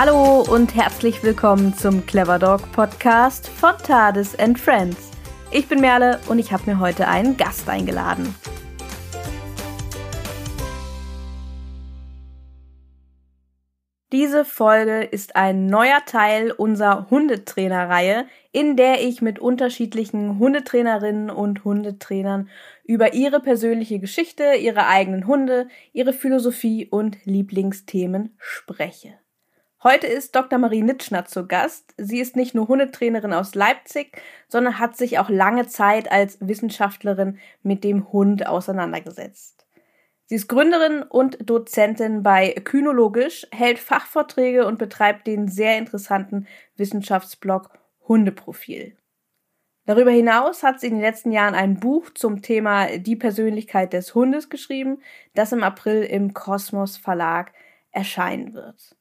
Hallo und herzlich willkommen zum Clever Dog Podcast von TARDIS and Friends. Ich bin Merle und ich habe mir heute einen Gast eingeladen. Diese Folge ist ein neuer Teil unserer Hundetrainerreihe, in der ich mit unterschiedlichen Hundetrainerinnen und Hundetrainern über ihre persönliche Geschichte, ihre eigenen Hunde, ihre Philosophie und Lieblingsthemen spreche. Heute ist Dr. Marie Nitschner zu Gast. Sie ist nicht nur Hundetrainerin aus Leipzig, sondern hat sich auch lange Zeit als Wissenschaftlerin mit dem Hund auseinandergesetzt. Sie ist Gründerin und Dozentin bei Kynologisch, hält Fachvorträge und betreibt den sehr interessanten Wissenschaftsblog Hundeprofil. Darüber hinaus hat sie in den letzten Jahren ein Buch zum Thema Die Persönlichkeit des Hundes geschrieben, das im April im Kosmos Verlag erscheinen wird.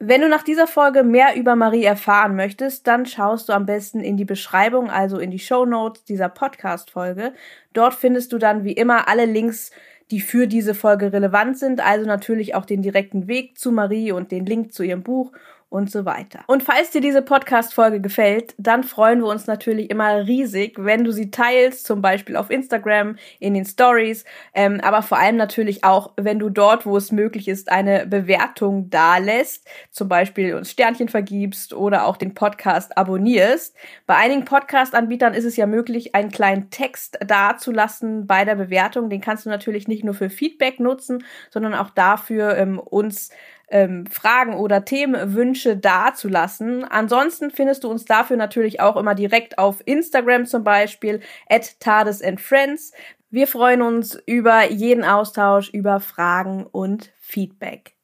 Wenn du nach dieser Folge mehr über Marie erfahren möchtest, dann schaust du am besten in die Beschreibung, also in die Show Notes dieser Podcast-Folge. Dort findest du dann wie immer alle Links, die für diese Folge relevant sind, also natürlich auch den direkten Weg zu Marie und den Link zu ihrem Buch und so weiter. Und falls dir diese Podcast-Folge gefällt, dann freuen wir uns natürlich immer riesig, wenn du sie teilst, zum Beispiel auf Instagram, in den Stories, ähm, aber vor allem natürlich auch, wenn du dort, wo es möglich ist, eine Bewertung dalässt, zum Beispiel uns Sternchen vergibst oder auch den Podcast abonnierst. Bei einigen Podcast-Anbietern ist es ja möglich, einen kleinen Text dazulassen bei der Bewertung. Den kannst du natürlich nicht nur für Feedback nutzen, sondern auch dafür, ähm, uns ähm, Fragen oder Themenwünsche dazulassen. Ansonsten findest du uns dafür natürlich auch immer direkt auf Instagram zum Beispiel at Tades and Friends. Wir freuen uns über jeden Austausch, über Fragen und Feedback.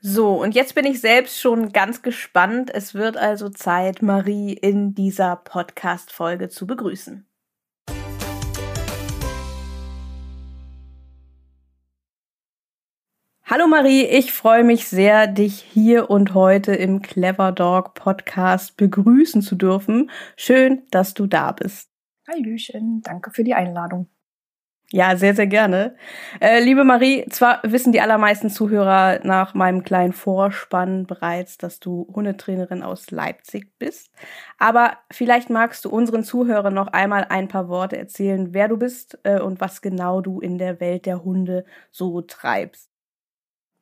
So, und jetzt bin ich selbst schon ganz gespannt. Es wird also Zeit, Marie in dieser Podcast-Folge zu begrüßen. Hallo Marie, ich freue mich sehr, dich hier und heute im Clever Dog Podcast begrüßen zu dürfen. Schön, dass du da bist. Hallöchen, danke für die Einladung. Ja, sehr, sehr gerne. Äh, liebe Marie, zwar wissen die allermeisten Zuhörer nach meinem kleinen Vorspann bereits, dass du Hundetrainerin aus Leipzig bist, aber vielleicht magst du unseren Zuhörern noch einmal ein paar Worte erzählen, wer du bist äh, und was genau du in der Welt der Hunde so treibst.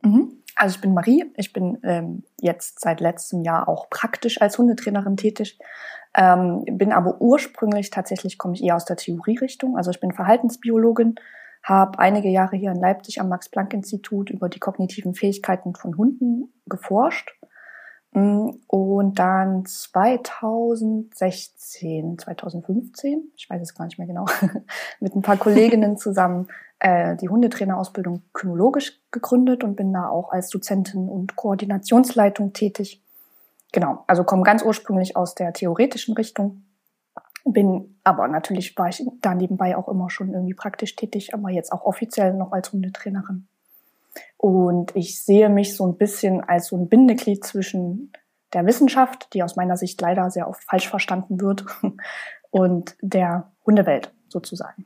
Mhm. Also ich bin Marie, ich bin ähm, jetzt seit letztem Jahr auch praktisch als Hundetrainerin tätig, ähm, bin aber ursprünglich tatsächlich komme ich eher aus der Theorierichtung, also ich bin Verhaltensbiologin, habe einige Jahre hier in Leipzig am Max-Planck-Institut über die kognitiven Fähigkeiten von Hunden geforscht und dann 2016, 2015, ich weiß es gar nicht mehr genau, mit ein paar Kolleginnen zusammen äh, die Hundetrainerausbildung kynologisch gegründet und bin da auch als Dozentin und Koordinationsleitung tätig. Genau, also komme ganz ursprünglich aus der theoretischen Richtung, bin aber natürlich war ich da nebenbei auch immer schon irgendwie praktisch tätig, aber jetzt auch offiziell noch als Hundetrainerin. Und ich sehe mich so ein bisschen als so ein Bindeglied zwischen der Wissenschaft, die aus meiner Sicht leider sehr oft falsch verstanden wird, und der Hundewelt sozusagen.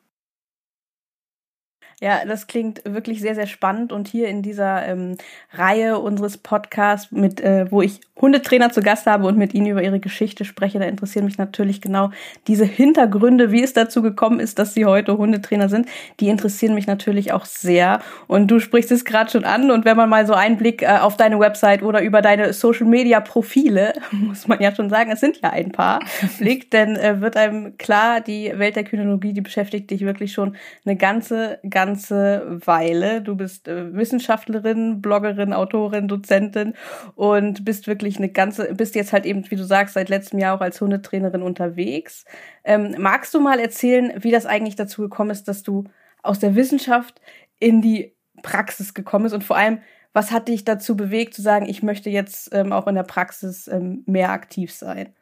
Ja, das klingt wirklich sehr, sehr spannend. Und hier in dieser ähm, Reihe unseres Podcasts, mit, äh, wo ich Hundetrainer zu Gast habe und mit ihnen über ihre Geschichte spreche, da interessieren mich natürlich genau diese Hintergründe, wie es dazu gekommen ist, dass sie heute Hundetrainer sind. Die interessieren mich natürlich auch sehr. Und du sprichst es gerade schon an. Und wenn man mal so einen Blick äh, auf deine Website oder über deine Social Media Profile, muss man ja schon sagen, es sind ja ein paar, blickt, dann äh, wird einem klar, die Welt der Kynologie, die beschäftigt dich wirklich schon eine ganze, ganze ganze Weile. Du bist äh, Wissenschaftlerin, Bloggerin, Autorin, Dozentin und bist wirklich eine ganze, bist jetzt halt eben, wie du sagst, seit letztem Jahr auch als Hundetrainerin unterwegs. Ähm, magst du mal erzählen, wie das eigentlich dazu gekommen ist, dass du aus der Wissenschaft in die Praxis gekommen bist und vor allem, was hat dich dazu bewegt zu sagen, ich möchte jetzt ähm, auch in der Praxis ähm, mehr aktiv sein?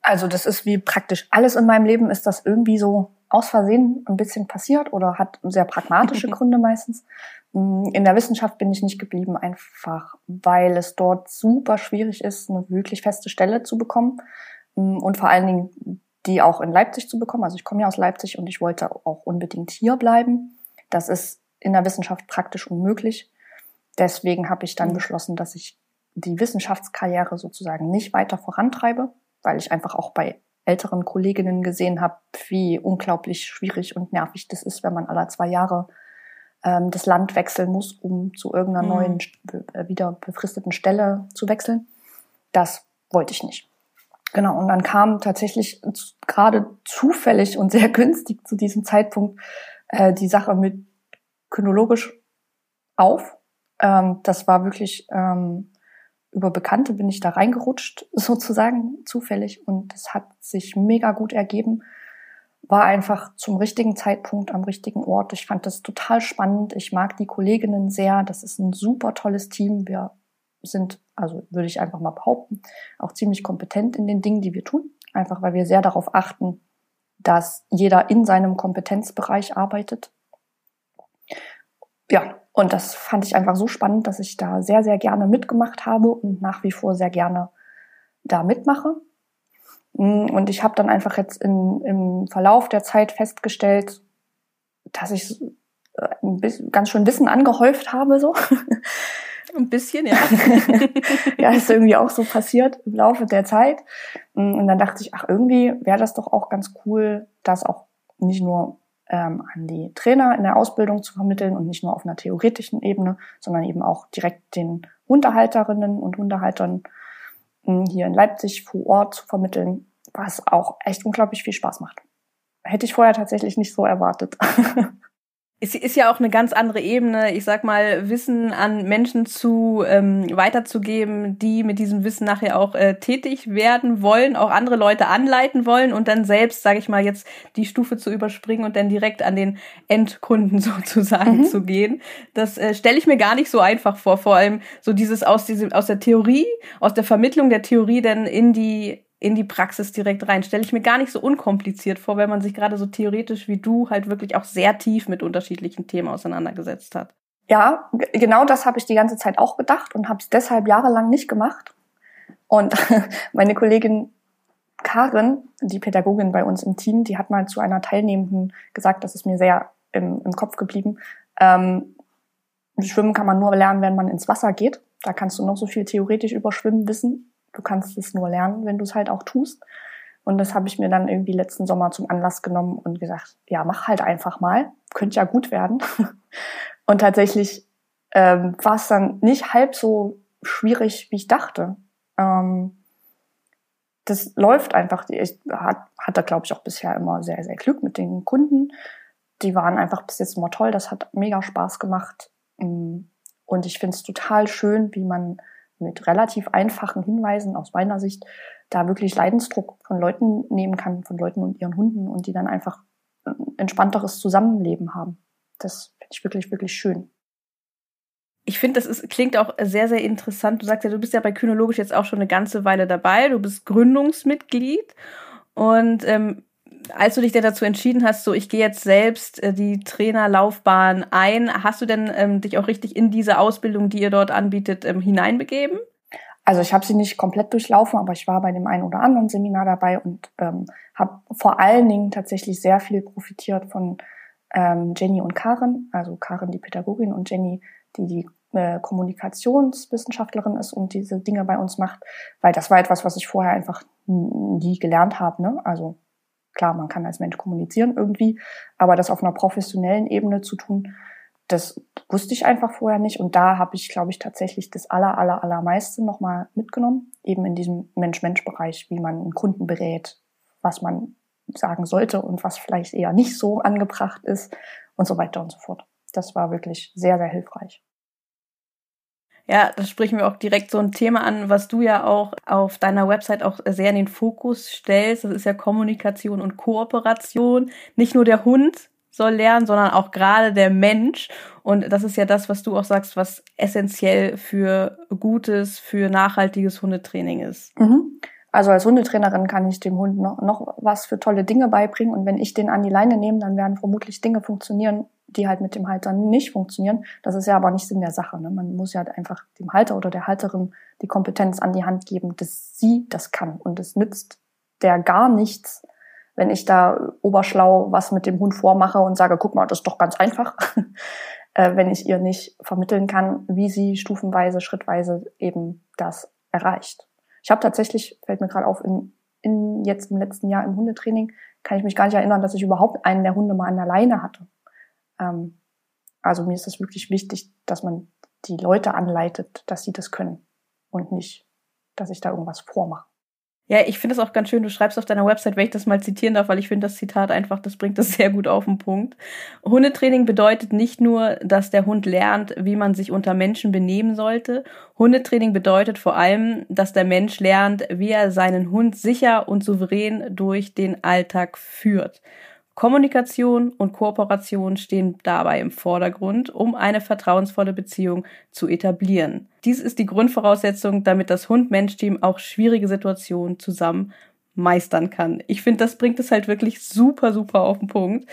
Also das ist wie praktisch alles in meinem Leben ist das irgendwie so aus Versehen ein bisschen passiert oder hat sehr pragmatische Gründe meistens. Mm, in der Wissenschaft bin ich nicht geblieben, einfach weil es dort super schwierig ist, eine wirklich feste Stelle zu bekommen mm, und vor allen Dingen die auch in Leipzig zu bekommen. Also ich komme ja aus Leipzig und ich wollte auch unbedingt hier bleiben. Das ist in der Wissenschaft praktisch unmöglich. Deswegen habe ich dann mhm. beschlossen, dass ich die Wissenschaftskarriere sozusagen nicht weiter vorantreibe, weil ich einfach auch bei älteren Kolleginnen gesehen habe, wie unglaublich schwierig und nervig das ist, wenn man alle zwei Jahre ähm, das Land wechseln muss, um zu irgendeiner mhm. neuen, äh, wieder befristeten Stelle zu wechseln. Das wollte ich nicht. Genau, und dann kam tatsächlich gerade zufällig und sehr günstig zu diesem Zeitpunkt äh, die Sache mit kynologisch auf. Ähm, das war wirklich ähm, über Bekannte bin ich da reingerutscht, sozusagen zufällig, und es hat sich mega gut ergeben. War einfach zum richtigen Zeitpunkt am richtigen Ort. Ich fand das total spannend. Ich mag die Kolleginnen sehr. Das ist ein super tolles Team. Wir sind, also würde ich einfach mal behaupten, auch ziemlich kompetent in den Dingen, die wir tun. Einfach weil wir sehr darauf achten, dass jeder in seinem Kompetenzbereich arbeitet. Ja, und das fand ich einfach so spannend, dass ich da sehr, sehr gerne mitgemacht habe und nach wie vor sehr gerne da mitmache. Und ich habe dann einfach jetzt in, im Verlauf der Zeit festgestellt, dass ich äh, bisschen, ganz schön Wissen angehäuft habe, so. Ein bisschen, ja. ja, ist irgendwie auch so passiert im Laufe der Zeit. Und dann dachte ich, ach, irgendwie wäre das doch auch ganz cool, das auch nicht nur ähm, an die Trainer in der Ausbildung zu vermitteln und nicht nur auf einer theoretischen Ebene, sondern eben auch direkt den Hundehalterinnen und Hundehaltern hm, hier in Leipzig vor Ort zu vermitteln, was auch echt unglaublich viel Spaß macht. Hätte ich vorher tatsächlich nicht so erwartet. Es ist ja auch eine ganz andere Ebene, ich sag mal, Wissen an Menschen zu ähm, weiterzugeben, die mit diesem Wissen nachher auch äh, tätig werden wollen, auch andere Leute anleiten wollen und dann selbst, sage ich mal, jetzt die Stufe zu überspringen und dann direkt an den Endkunden sozusagen mhm. zu gehen. Das äh, stelle ich mir gar nicht so einfach vor, vor allem so dieses aus diesem aus der Theorie, aus der Vermittlung der Theorie dann in die in die Praxis direkt rein. Stelle ich mir gar nicht so unkompliziert vor, wenn man sich gerade so theoretisch wie du halt wirklich auch sehr tief mit unterschiedlichen Themen auseinandergesetzt hat. Ja, genau das habe ich die ganze Zeit auch gedacht und habe es deshalb jahrelang nicht gemacht. Und meine Kollegin Karin, die Pädagogin bei uns im Team, die hat mal zu einer Teilnehmenden gesagt, das ist mir sehr im, im Kopf geblieben. Ähm, Schwimmen kann man nur lernen, wenn man ins Wasser geht. Da kannst du noch so viel theoretisch über Schwimmen wissen. Du kannst es nur lernen, wenn du es halt auch tust. Und das habe ich mir dann irgendwie letzten Sommer zum Anlass genommen und gesagt, ja, mach halt einfach mal. Könnte ja gut werden. und tatsächlich ähm, war es dann nicht halb so schwierig, wie ich dachte. Ähm, das läuft einfach. Ich hatte, glaube ich, auch bisher immer sehr, sehr Glück mit den Kunden. Die waren einfach bis jetzt immer toll. Das hat mega Spaß gemacht. Und ich finde es total schön, wie man mit relativ einfachen Hinweisen aus meiner Sicht da wirklich Leidensdruck von Leuten nehmen kann, von Leuten und ihren Hunden und die dann einfach ein entspannteres Zusammenleben haben. Das finde ich wirklich, wirklich schön. Ich finde, das ist, klingt auch sehr, sehr interessant. Du sagst ja, du bist ja bei Kynologisch jetzt auch schon eine ganze Weile dabei. Du bist Gründungsmitglied. Und ähm, als du dich denn dazu entschieden hast, so ich gehe jetzt selbst äh, die Trainerlaufbahn ein, hast du denn ähm, dich auch richtig in diese Ausbildung, die ihr dort anbietet, ähm, hineinbegeben? Also ich habe sie nicht komplett durchlaufen, aber ich war bei dem einen oder anderen Seminar dabei und ähm, habe vor allen Dingen tatsächlich sehr viel profitiert von ähm, Jenny und Karen, also Karen die Pädagogin und Jenny die die äh, Kommunikationswissenschaftlerin ist und diese Dinge bei uns macht, weil das war etwas, was ich vorher einfach nie gelernt habe. Ne? Also Klar, man kann als Mensch kommunizieren irgendwie, aber das auf einer professionellen Ebene zu tun, das wusste ich einfach vorher nicht. Und da habe ich, glaube ich, tatsächlich das aller, aller, allermeiste nochmal mitgenommen. Eben in diesem Mensch-Mensch-Bereich, wie man einen Kunden berät, was man sagen sollte und was vielleicht eher nicht so angebracht ist und so weiter und so fort. Das war wirklich sehr, sehr hilfreich. Ja, das sprechen wir auch direkt so ein Thema an, was du ja auch auf deiner Website auch sehr in den Fokus stellst. Das ist ja Kommunikation und Kooperation. Nicht nur der Hund soll lernen, sondern auch gerade der Mensch. Und das ist ja das, was du auch sagst, was essentiell für gutes, für nachhaltiges Hundetraining ist. Mhm. Also als Hundetrainerin kann ich dem Hund noch, noch was für tolle Dinge beibringen. Und wenn ich den an die Leine nehme, dann werden vermutlich Dinge funktionieren, die halt mit dem Halter nicht funktionieren. Das ist ja aber nicht Sinn der Sache. Ne? Man muss ja halt einfach dem Halter oder der Halterin die Kompetenz an die Hand geben, dass sie das kann. Und es nützt der gar nichts, wenn ich da oberschlau was mit dem Hund vormache und sage, guck mal, das ist doch ganz einfach. äh, wenn ich ihr nicht vermitteln kann, wie sie stufenweise, schrittweise eben das erreicht. Ich habe tatsächlich, fällt mir gerade auf, in, in jetzt im letzten Jahr im Hundetraining, kann ich mich gar nicht erinnern, dass ich überhaupt einen der Hunde mal an der Leine hatte. Ähm, also mir ist es wirklich wichtig, dass man die Leute anleitet, dass sie das können und nicht, dass ich da irgendwas vormache. Ja, ich finde es auch ganz schön, du schreibst auf deiner Website, wenn ich das mal zitieren darf, weil ich finde das Zitat einfach, das bringt das sehr gut auf den Punkt. Hundetraining bedeutet nicht nur, dass der Hund lernt, wie man sich unter Menschen benehmen sollte. Hundetraining bedeutet vor allem, dass der Mensch lernt, wie er seinen Hund sicher und souverän durch den Alltag führt. Kommunikation und Kooperation stehen dabei im Vordergrund, um eine vertrauensvolle Beziehung zu etablieren. Dies ist die Grundvoraussetzung, damit das Hund-Mensch-Team auch schwierige Situationen zusammen meistern kann. Ich finde, das bringt es halt wirklich super, super auf den Punkt.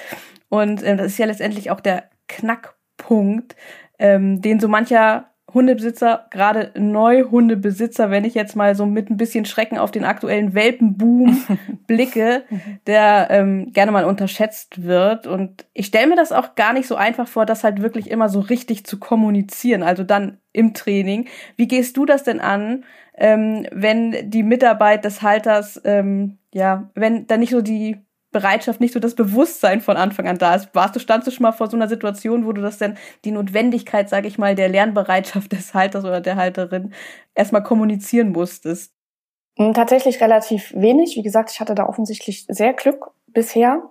Und äh, das ist ja letztendlich auch der Knackpunkt, ähm, den so mancher Hundebesitzer, gerade Neuhundebesitzer, wenn ich jetzt mal so mit ein bisschen Schrecken auf den aktuellen Welpenboom blicke, der ähm, gerne mal unterschätzt wird. Und ich stelle mir das auch gar nicht so einfach vor, das halt wirklich immer so richtig zu kommunizieren, also dann im Training. Wie gehst du das denn an, ähm, wenn die Mitarbeit des Halters, ähm, ja, wenn da nicht so die Bereitschaft, nicht so das Bewusstsein von Anfang an da ist. Warst du, standst du schon mal vor so einer Situation, wo du das denn, die Notwendigkeit, sage ich mal, der Lernbereitschaft des Halters oder der Halterin erstmal kommunizieren musstest? Hm, tatsächlich relativ wenig. Wie gesagt, ich hatte da offensichtlich sehr Glück bisher.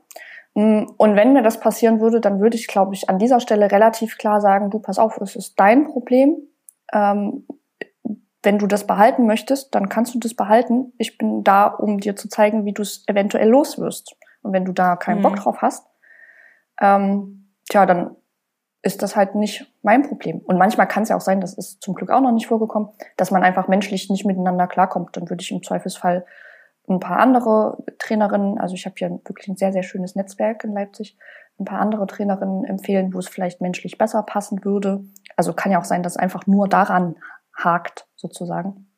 Hm, und wenn mir das passieren würde, dann würde ich, glaube ich, an dieser Stelle relativ klar sagen, du pass auf, es ist dein Problem. Ähm, wenn du das behalten möchtest, dann kannst du das behalten. Ich bin da, um dir zu zeigen, wie du es eventuell los wirst. Und wenn du da keinen mhm. Bock drauf hast, ähm, tja, dann ist das halt nicht mein Problem. Und manchmal kann es ja auch sein, das ist zum Glück auch noch nicht vorgekommen, dass man einfach menschlich nicht miteinander klarkommt. Dann würde ich im Zweifelsfall ein paar andere Trainerinnen, also ich habe hier wirklich ein sehr, sehr schönes Netzwerk in Leipzig, ein paar andere Trainerinnen empfehlen, wo es vielleicht menschlich besser passen würde. Also kann ja auch sein, dass es einfach nur daran hakt, sozusagen.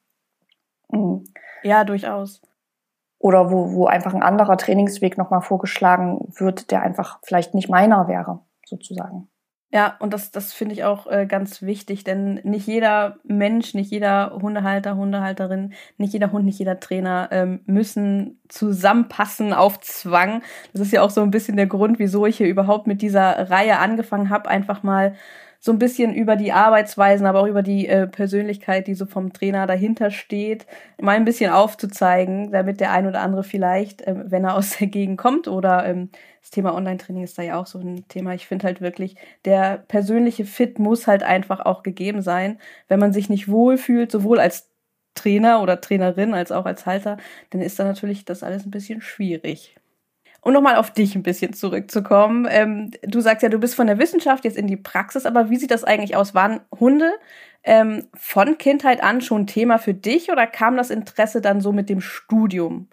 Mhm. Ja, durchaus oder wo, wo einfach ein anderer Trainingsweg nochmal vorgeschlagen wird, der einfach vielleicht nicht meiner wäre, sozusagen. Ja, und das, das finde ich auch äh, ganz wichtig, denn nicht jeder Mensch, nicht jeder Hundehalter, Hundehalterin, nicht jeder Hund, nicht jeder Trainer ähm, müssen zusammenpassen auf Zwang. Das ist ja auch so ein bisschen der Grund, wieso ich hier überhaupt mit dieser Reihe angefangen habe, einfach mal so ein bisschen über die Arbeitsweisen, aber auch über die äh, Persönlichkeit, die so vom Trainer dahinter steht, mal ein bisschen aufzuzeigen, damit der ein oder andere vielleicht, ähm, wenn er aus der Gegend kommt oder ähm, das Thema Online-Training ist da ja auch so ein Thema. Ich finde halt wirklich, der persönliche Fit muss halt einfach auch gegeben sein. Wenn man sich nicht wohlfühlt, sowohl als Trainer oder Trainerin als auch als Halter, dann ist da natürlich das alles ein bisschen schwierig. Um nochmal auf dich ein bisschen zurückzukommen. Ähm, du sagst ja, du bist von der Wissenschaft jetzt in die Praxis, aber wie sieht das eigentlich aus? Waren Hunde ähm, von Kindheit an schon Thema für dich oder kam das Interesse dann so mit dem Studium?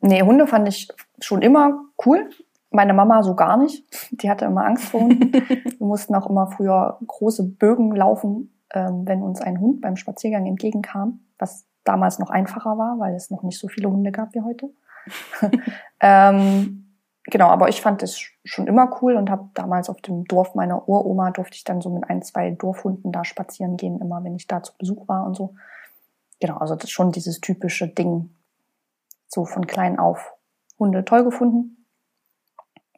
Nee, Hunde fand ich schon immer cool. Meine Mama so gar nicht. Die hatte immer Angst vor Hunden. Wir mussten auch immer früher große Bögen laufen, ähm, wenn uns ein Hund beim Spaziergang entgegenkam, was damals noch einfacher war, weil es noch nicht so viele Hunde gab wie heute. ähm, genau, aber ich fand das schon immer cool und habe damals auf dem Dorf meiner Uroma durfte ich dann so mit ein, zwei Dorfhunden da spazieren gehen, immer wenn ich da zu Besuch war und so. Genau, also das ist schon dieses typische Ding, so von klein auf Hunde toll gefunden.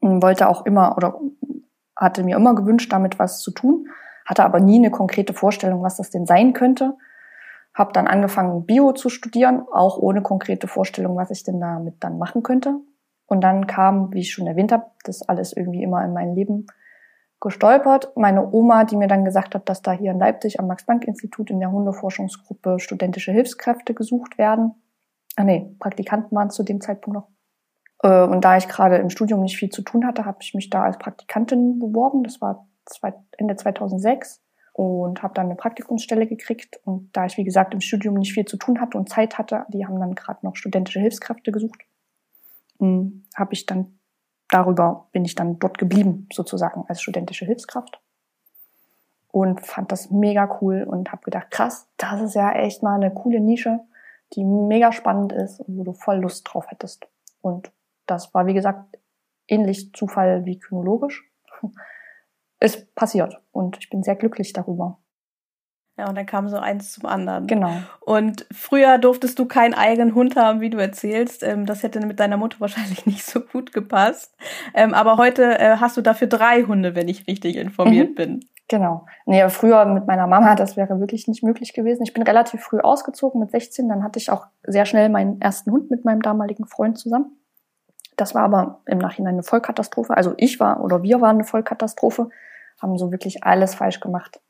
Und wollte auch immer oder hatte mir immer gewünscht, damit was zu tun, hatte aber nie eine konkrete Vorstellung, was das denn sein könnte. Habe dann angefangen, Bio zu studieren, auch ohne konkrete Vorstellung, was ich denn damit dann machen könnte. Und dann kam, wie ich schon erwähnt habe, das alles irgendwie immer in mein Leben gestolpert. Meine Oma, die mir dann gesagt hat, dass da hier in Leipzig am Max-Planck-Institut in der Hundeforschungsgruppe studentische Hilfskräfte gesucht werden. Ah nee, Praktikanten waren zu dem Zeitpunkt noch. Äh, und da ich gerade im Studium nicht viel zu tun hatte, habe ich mich da als Praktikantin beworben. Das war Ende 2006 und habe dann eine Praktikumsstelle gekriegt. Und da ich, wie gesagt, im Studium nicht viel zu tun hatte und Zeit hatte, die haben dann gerade noch studentische Hilfskräfte gesucht, hm, habe ich dann darüber bin ich dann dort geblieben, sozusagen als studentische Hilfskraft. Und fand das mega cool und habe gedacht, krass, das ist ja echt mal eine coole Nische, die mega spannend ist und wo du voll Lust drauf hättest. Und das war, wie gesagt, ähnlich Zufall wie kynologisch ist passiert und ich bin sehr glücklich darüber. Ja, und dann kam so eins zum anderen. Genau. Und früher durftest du keinen eigenen Hund haben, wie du erzählst. Ähm, das hätte mit deiner Mutter wahrscheinlich nicht so gut gepasst. Ähm, aber heute äh, hast du dafür drei Hunde, wenn ich richtig informiert mhm. bin. Genau. Nee, früher mit meiner Mama, das wäre wirklich nicht möglich gewesen. Ich bin relativ früh ausgezogen mit 16. Dann hatte ich auch sehr schnell meinen ersten Hund mit meinem damaligen Freund zusammen. Das war aber im Nachhinein eine Vollkatastrophe. Also ich war oder wir waren eine Vollkatastrophe, haben so wirklich alles falsch gemacht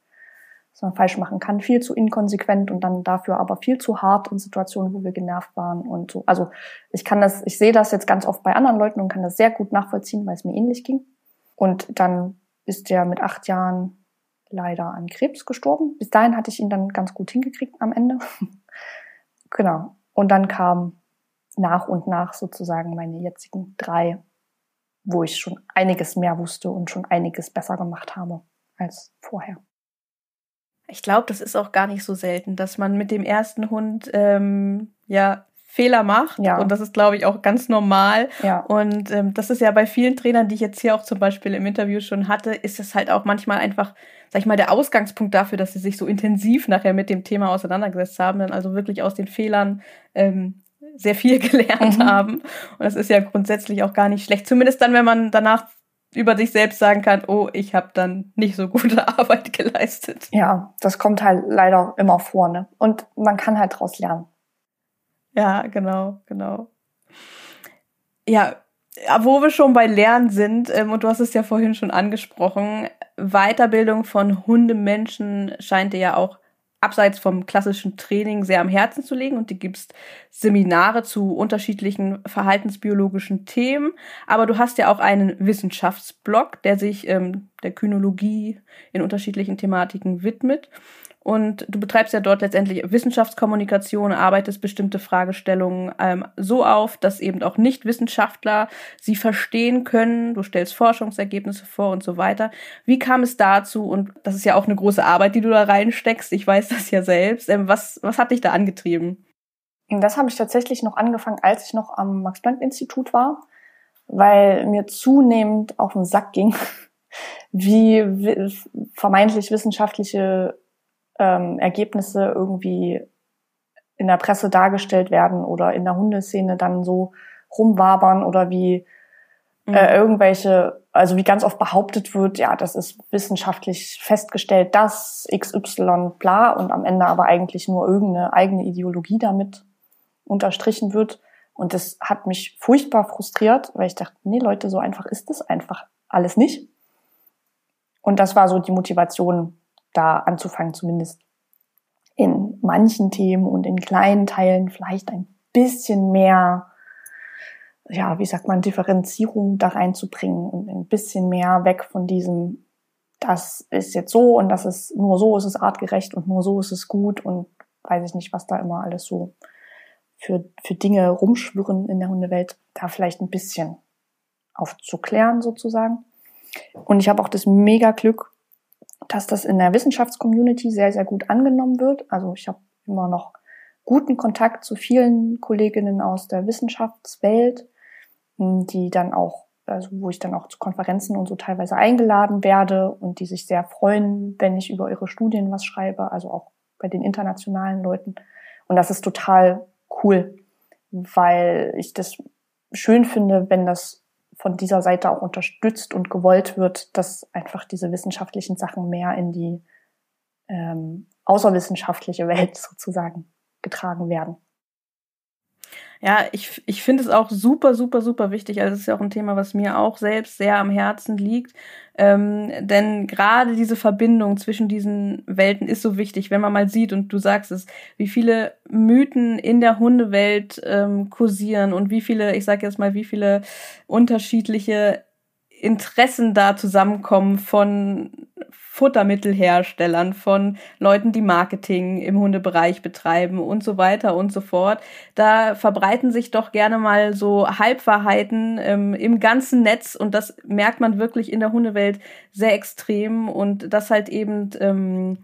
was man falsch machen kann, viel zu inkonsequent und dann dafür aber viel zu hart in Situationen, wo wir genervt waren und so. Also ich kann das, ich sehe das jetzt ganz oft bei anderen Leuten und kann das sehr gut nachvollziehen, weil es mir ähnlich ging. Und dann ist der mit acht Jahren leider an Krebs gestorben. Bis dahin hatte ich ihn dann ganz gut hingekriegt am Ende. genau. Und dann kam nach und nach sozusagen meine jetzigen drei, wo ich schon einiges mehr wusste und schon einiges besser gemacht habe als vorher. Ich glaube, das ist auch gar nicht so selten, dass man mit dem ersten Hund ähm, ja Fehler macht. Ja. Und das ist, glaube ich, auch ganz normal. Ja. Und ähm, das ist ja bei vielen Trainern, die ich jetzt hier auch zum Beispiel im Interview schon hatte, ist es halt auch manchmal einfach, sag ich mal, der Ausgangspunkt dafür, dass sie sich so intensiv nachher mit dem Thema auseinandergesetzt haben, dann also wirklich aus den Fehlern ähm, sehr viel gelernt mhm. haben. Und das ist ja grundsätzlich auch gar nicht schlecht. Zumindest dann, wenn man danach über sich selbst sagen kann, oh, ich habe dann nicht so gute Arbeit geleistet. Ja, das kommt halt leider immer vor, ne? Und man kann halt daraus lernen. Ja, genau, genau. Ja, wo wir schon bei Lernen sind, ähm, und du hast es ja vorhin schon angesprochen, Weiterbildung von Hundemenschen scheint dir ja auch abseits vom klassischen Training sehr am Herzen zu legen und du gibst Seminare zu unterschiedlichen verhaltensbiologischen Themen. Aber du hast ja auch einen Wissenschaftsblog, der sich ähm, der Kynologie in unterschiedlichen Thematiken widmet. Und du betreibst ja dort letztendlich Wissenschaftskommunikation, arbeitest bestimmte Fragestellungen ähm, so auf, dass eben auch Nichtwissenschaftler sie verstehen können. Du stellst Forschungsergebnisse vor und so weiter. Wie kam es dazu? Und das ist ja auch eine große Arbeit, die du da reinsteckst. Ich weiß das ja selbst. Ähm, was, was hat dich da angetrieben? Das habe ich tatsächlich noch angefangen, als ich noch am Max-Planck-Institut war, weil mir zunehmend auf den Sack ging, wie vermeintlich wissenschaftliche ähm, Ergebnisse irgendwie in der Presse dargestellt werden oder in der Hundeszene dann so rumwabern oder wie äh, mhm. äh, irgendwelche, also wie ganz oft behauptet wird, ja, das ist wissenschaftlich festgestellt, dass XY bla und am Ende aber eigentlich nur irgendeine eigene Ideologie damit unterstrichen wird. Und das hat mich furchtbar frustriert, weil ich dachte, nee Leute, so einfach ist es einfach alles nicht. Und das war so die Motivation, da anzufangen, zumindest in manchen Themen und in kleinen Teilen vielleicht ein bisschen mehr, ja, wie sagt man, Differenzierung da reinzubringen und ein bisschen mehr weg von diesem, das ist jetzt so und das ist nur so ist es artgerecht und nur so ist es gut und weiß ich nicht, was da immer alles so für, für Dinge rumschwirren in der Hundewelt, da vielleicht ein bisschen aufzuklären sozusagen. Und ich habe auch das mega Glück, dass das in der Wissenschaftscommunity sehr, sehr gut angenommen wird. Also ich habe immer noch guten Kontakt zu vielen Kolleginnen aus der Wissenschaftswelt, hm, die dann auch, also wo ich dann auch zu Konferenzen und so teilweise eingeladen werde und die sich sehr freuen, wenn ich über ihre Studien was schreibe, also auch bei den internationalen Leuten. Und das ist total cool, weil ich das schön finde, wenn das von dieser Seite auch unterstützt und gewollt wird, dass einfach diese wissenschaftlichen Sachen mehr in die ähm, außerwissenschaftliche Welt sozusagen getragen werden. Ja, ich, ich finde es auch super, super, super wichtig. Also es ist ja auch ein Thema, was mir auch selbst sehr am Herzen liegt. Ähm, denn gerade diese Verbindung zwischen diesen Welten ist so wichtig, wenn man mal sieht, und du sagst es, wie viele Mythen in der Hundewelt ähm, kursieren und wie viele, ich sage jetzt mal, wie viele unterschiedliche Interessen da zusammenkommen von Futtermittelherstellern, von Leuten, die Marketing im Hundebereich betreiben und so weiter und so fort. Da verbreiten sich doch gerne mal so Halbwahrheiten ähm, im ganzen Netz und das merkt man wirklich in der Hundewelt sehr extrem und das halt eben ähm,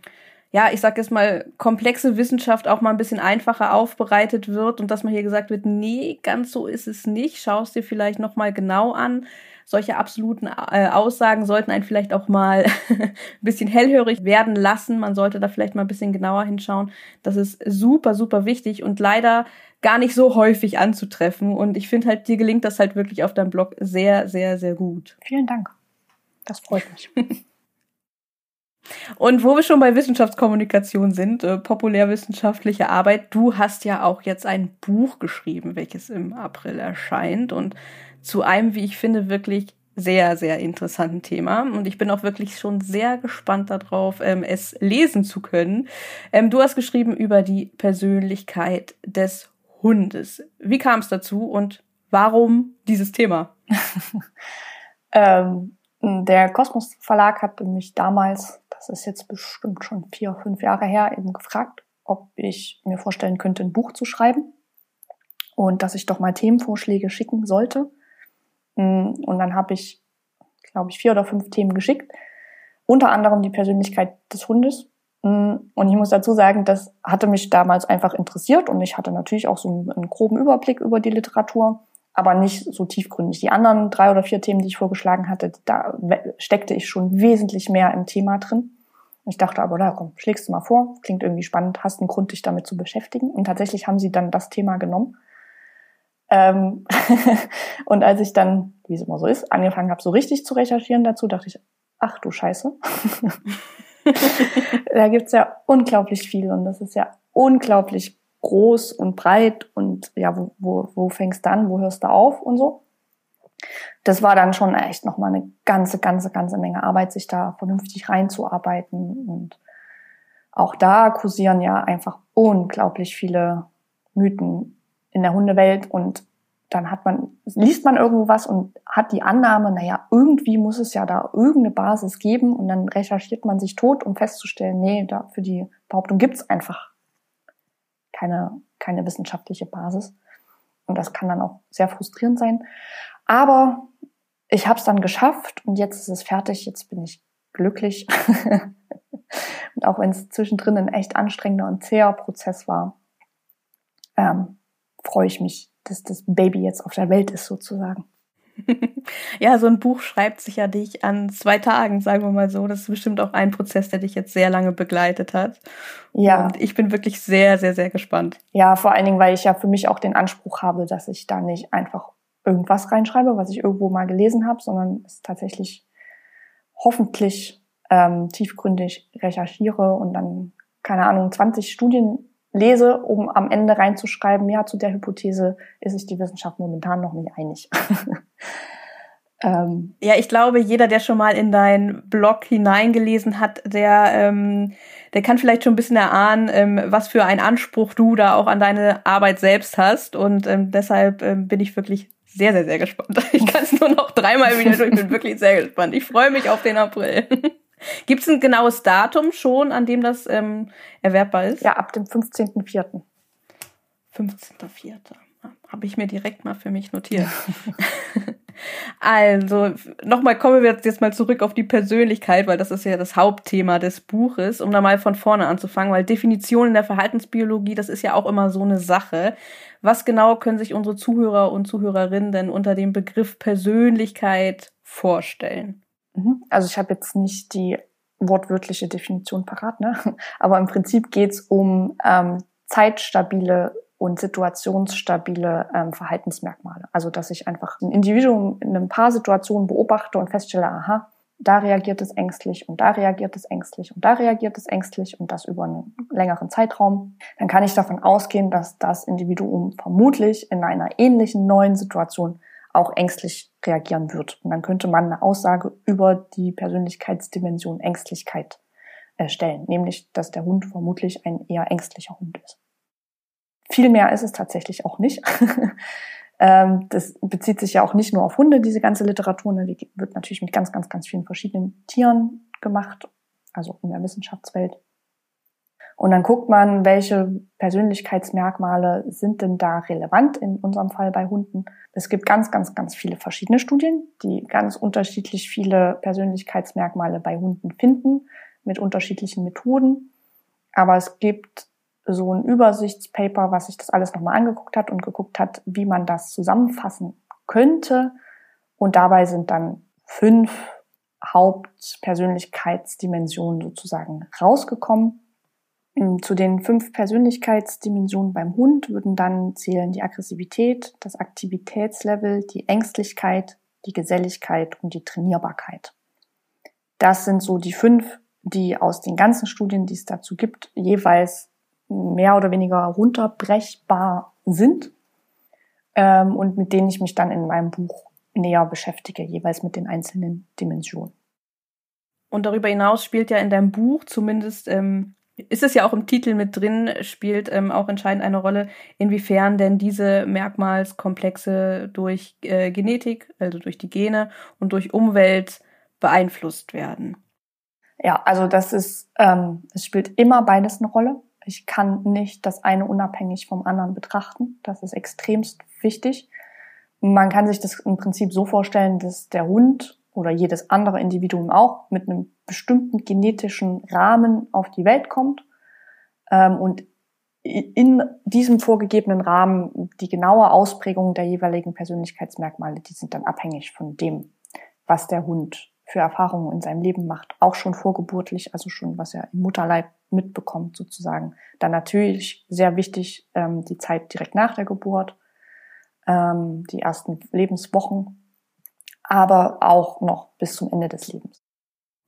ja, ich sag jetzt mal, komplexe Wissenschaft auch mal ein bisschen einfacher aufbereitet wird und dass man hier gesagt wird, nee, ganz so ist es nicht, schau es dir vielleicht nochmal genau an solche absoluten äh, Aussagen sollten einen vielleicht auch mal ein bisschen hellhörig werden lassen. Man sollte da vielleicht mal ein bisschen genauer hinschauen. Das ist super, super wichtig und leider gar nicht so häufig anzutreffen. Und ich finde halt, dir gelingt das halt wirklich auf deinem Blog sehr, sehr, sehr gut. Vielen Dank. Das freut mich. Und wo wir schon bei Wissenschaftskommunikation sind, äh, populärwissenschaftliche Arbeit, du hast ja auch jetzt ein Buch geschrieben, welches im April erscheint und zu einem, wie ich finde, wirklich sehr, sehr interessanten Thema. Und ich bin auch wirklich schon sehr gespannt darauf, ähm, es lesen zu können. Ähm, du hast geschrieben über die Persönlichkeit des Hundes. Wie kam es dazu und warum dieses Thema? ähm, der Kosmos Verlag hatte mich damals, das ist jetzt bestimmt schon vier, fünf Jahre her, eben gefragt, ob ich mir vorstellen könnte, ein Buch zu schreiben und dass ich doch mal Themenvorschläge schicken sollte. Mm, und dann habe ich, glaube ich, vier oder fünf Themen geschickt. Unter anderem die Persönlichkeit des Hundes. Mm, und ich muss dazu sagen, das hatte mich damals einfach interessiert und ich hatte natürlich auch so einen, groben Überblick über die Literatur aber nicht so tiefgründig. Die anderen drei oder vier Themen, die ich vorgeschlagen hatte, da steckte ich schon wesentlich mehr im Thema drin. Ich dachte aber, da komm, schlägst du mal vor, klingt irgendwie spannend, hast einen Grund, dich damit zu beschäftigen. Und tatsächlich haben sie dann das Thema genommen. Ähm und als ich dann, wie es immer so ist, angefangen habe, so richtig zu recherchieren dazu, dachte ich, ach du Scheiße. da gibt's ja unglaublich viel und das ist ja unglaublich groß und breit und ja, wo, wo, wo fängst du an, wo hörst du auf und so. Das war dann schon echt nochmal eine ganze, ganze, ganze Menge Arbeit, sich da vernünftig reinzuarbeiten. Und auch da kursieren ja einfach unglaublich viele Mythen in der Hundewelt und dann hat man, liest man irgendwo was und hat die Annahme, naja, irgendwie muss es ja da irgendeine Basis geben und dann recherchiert man sich tot, um festzustellen, nee, da für die Behauptung gibt's einfach keine, keine wissenschaftliche Basis. Und das kann dann auch sehr frustrierend sein. Aber ich habe es dann geschafft und jetzt ist es fertig. Jetzt bin ich glücklich. und auch wenn es zwischendrin ein echt anstrengender und zäher Prozess war, ähm, freue ich mich, dass das Baby jetzt auf der Welt ist sozusagen. ja, so ein Buch schreibt sich ja dich an zwei Tagen, sagen wir mal so. Das ist bestimmt auch ein Prozess, der dich jetzt sehr lange begleitet hat. Ja. Und ich bin wirklich sehr, sehr, sehr gespannt. Ja, vor allen Dingen, weil ich ja für mich auch den Anspruch habe, dass ich da nicht einfach irgendwas reinschreibe, was ich irgendwo mal gelesen habe, sondern es tatsächlich hoffentlich ähm, tiefgründig recherchiere und dann, keine Ahnung, 20 Studien lese, um am Ende reinzuschreiben, ja, zu der Hypothese ist sich die Wissenschaft momentan noch nicht einig. ähm, ja, ich glaube, jeder, der schon mal in deinen Blog hineingelesen hat, der, ähm, der kann vielleicht schon ein bisschen erahnen, ähm, was für einen Anspruch du da auch an deine Arbeit selbst hast. Und ähm, deshalb ähm, bin ich wirklich sehr, sehr, sehr gespannt. Ich kann es nur noch dreimal wieder durch. Ich bin wirklich sehr gespannt. Ich freue mich auf den April. Gibt es ein genaues Datum schon, an dem das ähm, erwerbbar ist? Ja, ab dem 15.04. 15.04. Habe ich mir direkt mal für mich notiert. also, nochmal kommen wir jetzt mal zurück auf die Persönlichkeit, weil das ist ja das Hauptthema des Buches, um da mal von vorne anzufangen, weil Definitionen der Verhaltensbiologie, das ist ja auch immer so eine Sache. Was genau können sich unsere Zuhörer und Zuhörerinnen denn unter dem Begriff Persönlichkeit vorstellen? Mhm. Also ich habe jetzt nicht die wortwörtliche Definition parat, ne? aber im Prinzip geht es um ähm, zeitstabile und situationsstabile ähm, Verhaltensmerkmale. Also dass ich einfach ein Individuum in ein paar Situationen beobachte und feststelle, aha, da reagiert es ängstlich und da reagiert es ängstlich und da reagiert es ängstlich und das über einen längeren Zeitraum, dann kann ich davon ausgehen, dass das Individuum vermutlich in einer ähnlichen neuen Situation auch ängstlich reagieren wird. Und dann könnte man eine Aussage über die Persönlichkeitsdimension Ängstlichkeit erstellen, nämlich, dass der Hund vermutlich ein eher ängstlicher Hund ist. Viel mehr ist es tatsächlich auch nicht. Ähm, das bezieht sich ja auch nicht nur auf Hunde, diese ganze Literatur, ne? die wird natürlich mit ganz, ganz, ganz vielen verschiedenen Tieren gemacht, also in der Wissenschaftswelt. Und dann guckt man, welche Persönlichkeitsmerkmale sind denn da relevant, in unserem Fall bei Hunden. Es gibt ganz, ganz, ganz viele verschiedene Studien, die ganz unterschiedlich viele Persönlichkeitsmerkmale bei Hunden finden, mit unterschiedlichen Methoden. Aber es gibt so ein Übersichtspaper, was sich das alles nochmal angeguckt hat und geguckt hat, wie man das zusammenfassen könnte Und dabei sind dann fünf Hauptpersönlichkeitsdimensionen sozusagen rausgekommen. Ähm, zu den fünf Persönlichkeitsdimensionen beim Hund würden dann zählen die Aggressivität, das Aktivitätslevel, die Ängstlichkeit, die Geselligkeit und die Trainierbarkeit. Das sind so die fünf, die aus den ganzen Studien, die es dazu gibt, jeweils mehr oder weniger runterbrechbar sind ähm, und mit denen ich mich dann in meinem Buch näher beschäftige, jeweils mit den einzelnen Dimensionen. Und darüber hinaus spielt ja in deinem Buch, zumindest ähm, ist es ja auch im Titel mit drin, spielt ähm, auch entscheidend eine Rolle, inwiefern denn diese Merkmalskomplexe durch äh, Genetik, also durch die Gene und durch Umwelt beeinflusst werden. Ja, also das ist, ähm, es spielt immer beides eine Rolle. Ich kann nicht das eine unabhängig vom anderen betrachten. Das ist extremst wichtig. Man kann sich das im Prinzip so vorstellen, dass der Hund oder jedes andere Individuum auch mit einem bestimmten genetischen Rahmen auf die Welt kommt ähm, und in diesem vorgegebenen Rahmen die genaue Ausprägung der jeweiligen Persönlichkeitsmerkmale, die sind dann abhängig von dem, was der Hund für Erfahrungen in seinem Leben macht, auch schon vorgeburtlich, also schon was er im Mutterleib mitbekommt sozusagen. Dann natürlich sehr wichtig ähm, die Zeit direkt nach der Geburt, ähm, die ersten Lebenswochen, aber auch noch bis zum Ende des Lebens.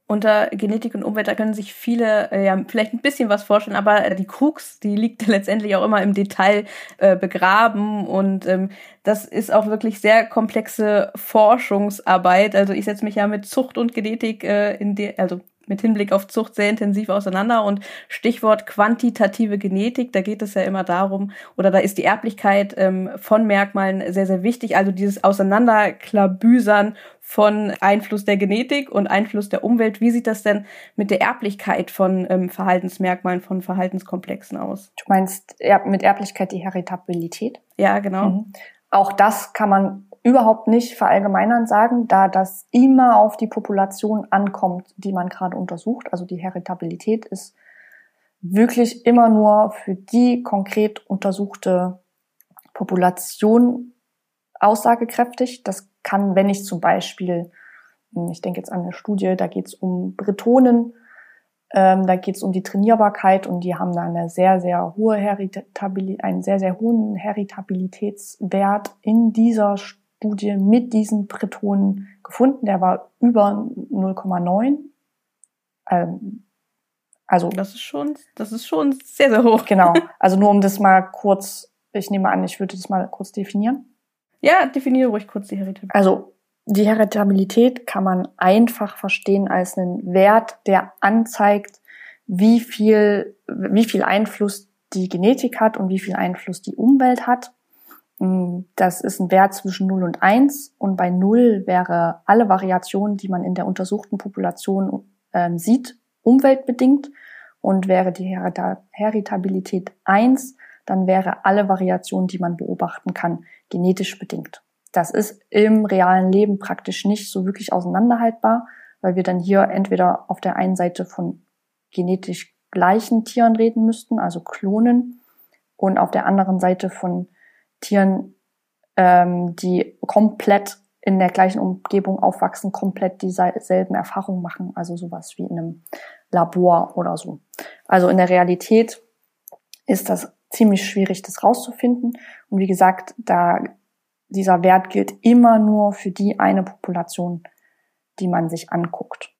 Unter Genetik und Umwelt, da können sich viele äh, ja vielleicht ein bisschen was vorstellen, aber die Krux, die liegt letztendlich auch immer im Detail äh, begraben und ähm, das ist auch wirklich sehr komplexe Forschungsarbeit. Also ich setze mich ja mit Zucht und Genetik äh, in die, also mit Hinblick auf Zucht sehr intensiv auseinander. Und Stichwort quantitative Genetik, da geht es ja immer darum, oder da ist die Erblichkeit ähm, von Merkmalen sehr, sehr wichtig. Also dieses Auseinanderklabüsern von Einfluss der Genetik und Einfluss der Umwelt. Wie sieht das denn mit der Erblichkeit von ähm, Verhaltensmerkmalen, von Verhaltenskomplexen aus? Du meinst mit Erblichkeit die Heritabilität? Ja, genau. Mhm. Auch das kann man überhaupt nicht verallgemeinern sagen, da das immer auf die Population ankommt, die man gerade untersucht. Also die Heritabilität ist wirklich immer nur für die konkret untersuchte Population aussagekräftig. Das kann, wenn ich zum Beispiel, hm, ich denke jetzt an eine Studie, da geht es um Bretonen, ähm, da geht es um die Trainierbarkeit und die haben da eine sehr, sehr hohe Heritabilität, einen sehr, sehr hohen Heritabilitätswert in dieser Studie Studie mit diesen Bretonen gefunden. Der war über 0,9. Ähm, also das ist schon, das ist schon sehr, sehr hoch. Genau. Also nur um das mal kurz, ich nehme an, ich würde das mal kurz definieren. Ja, definiere ruhig kurz die Heritabilität. Also die Heritabilität kann man einfach verstehen als einen Wert, der anzeigt, wie viel, wie viel Einfluss die Genetik hat und wie viel Einfluss die Umwelt hat. Mm, das ist ein Wert zwischen 0 und 1 und bei 0 wäre alle Variationen, die man in der untersuchten Population äh, sieht, umweltbedingt und wäre die Heritabilität 1, dann wäre alle Variationen, die man beobachten kann, genetisch bedingt. Das ist im realen Leben praktisch nicht so wirklich auseinanderhaltbar, weil wir dann hier entweder auf der einen Seite von genetisch gleichen Tieren reden müssten, also Klonen, und auf der anderen Seite von Tieren, ähm, die komplett in der gleichen Umgebung aufwachsen, komplett dieselben Erfahrungen machen, also sowas wie in einem Labor oder so. Also in der Realität ist das ziemlich schwierig, das rauszufinden. Und wie gesagt, da dieser Wert gilt immer nur für die eine Population, die man sich anguckt.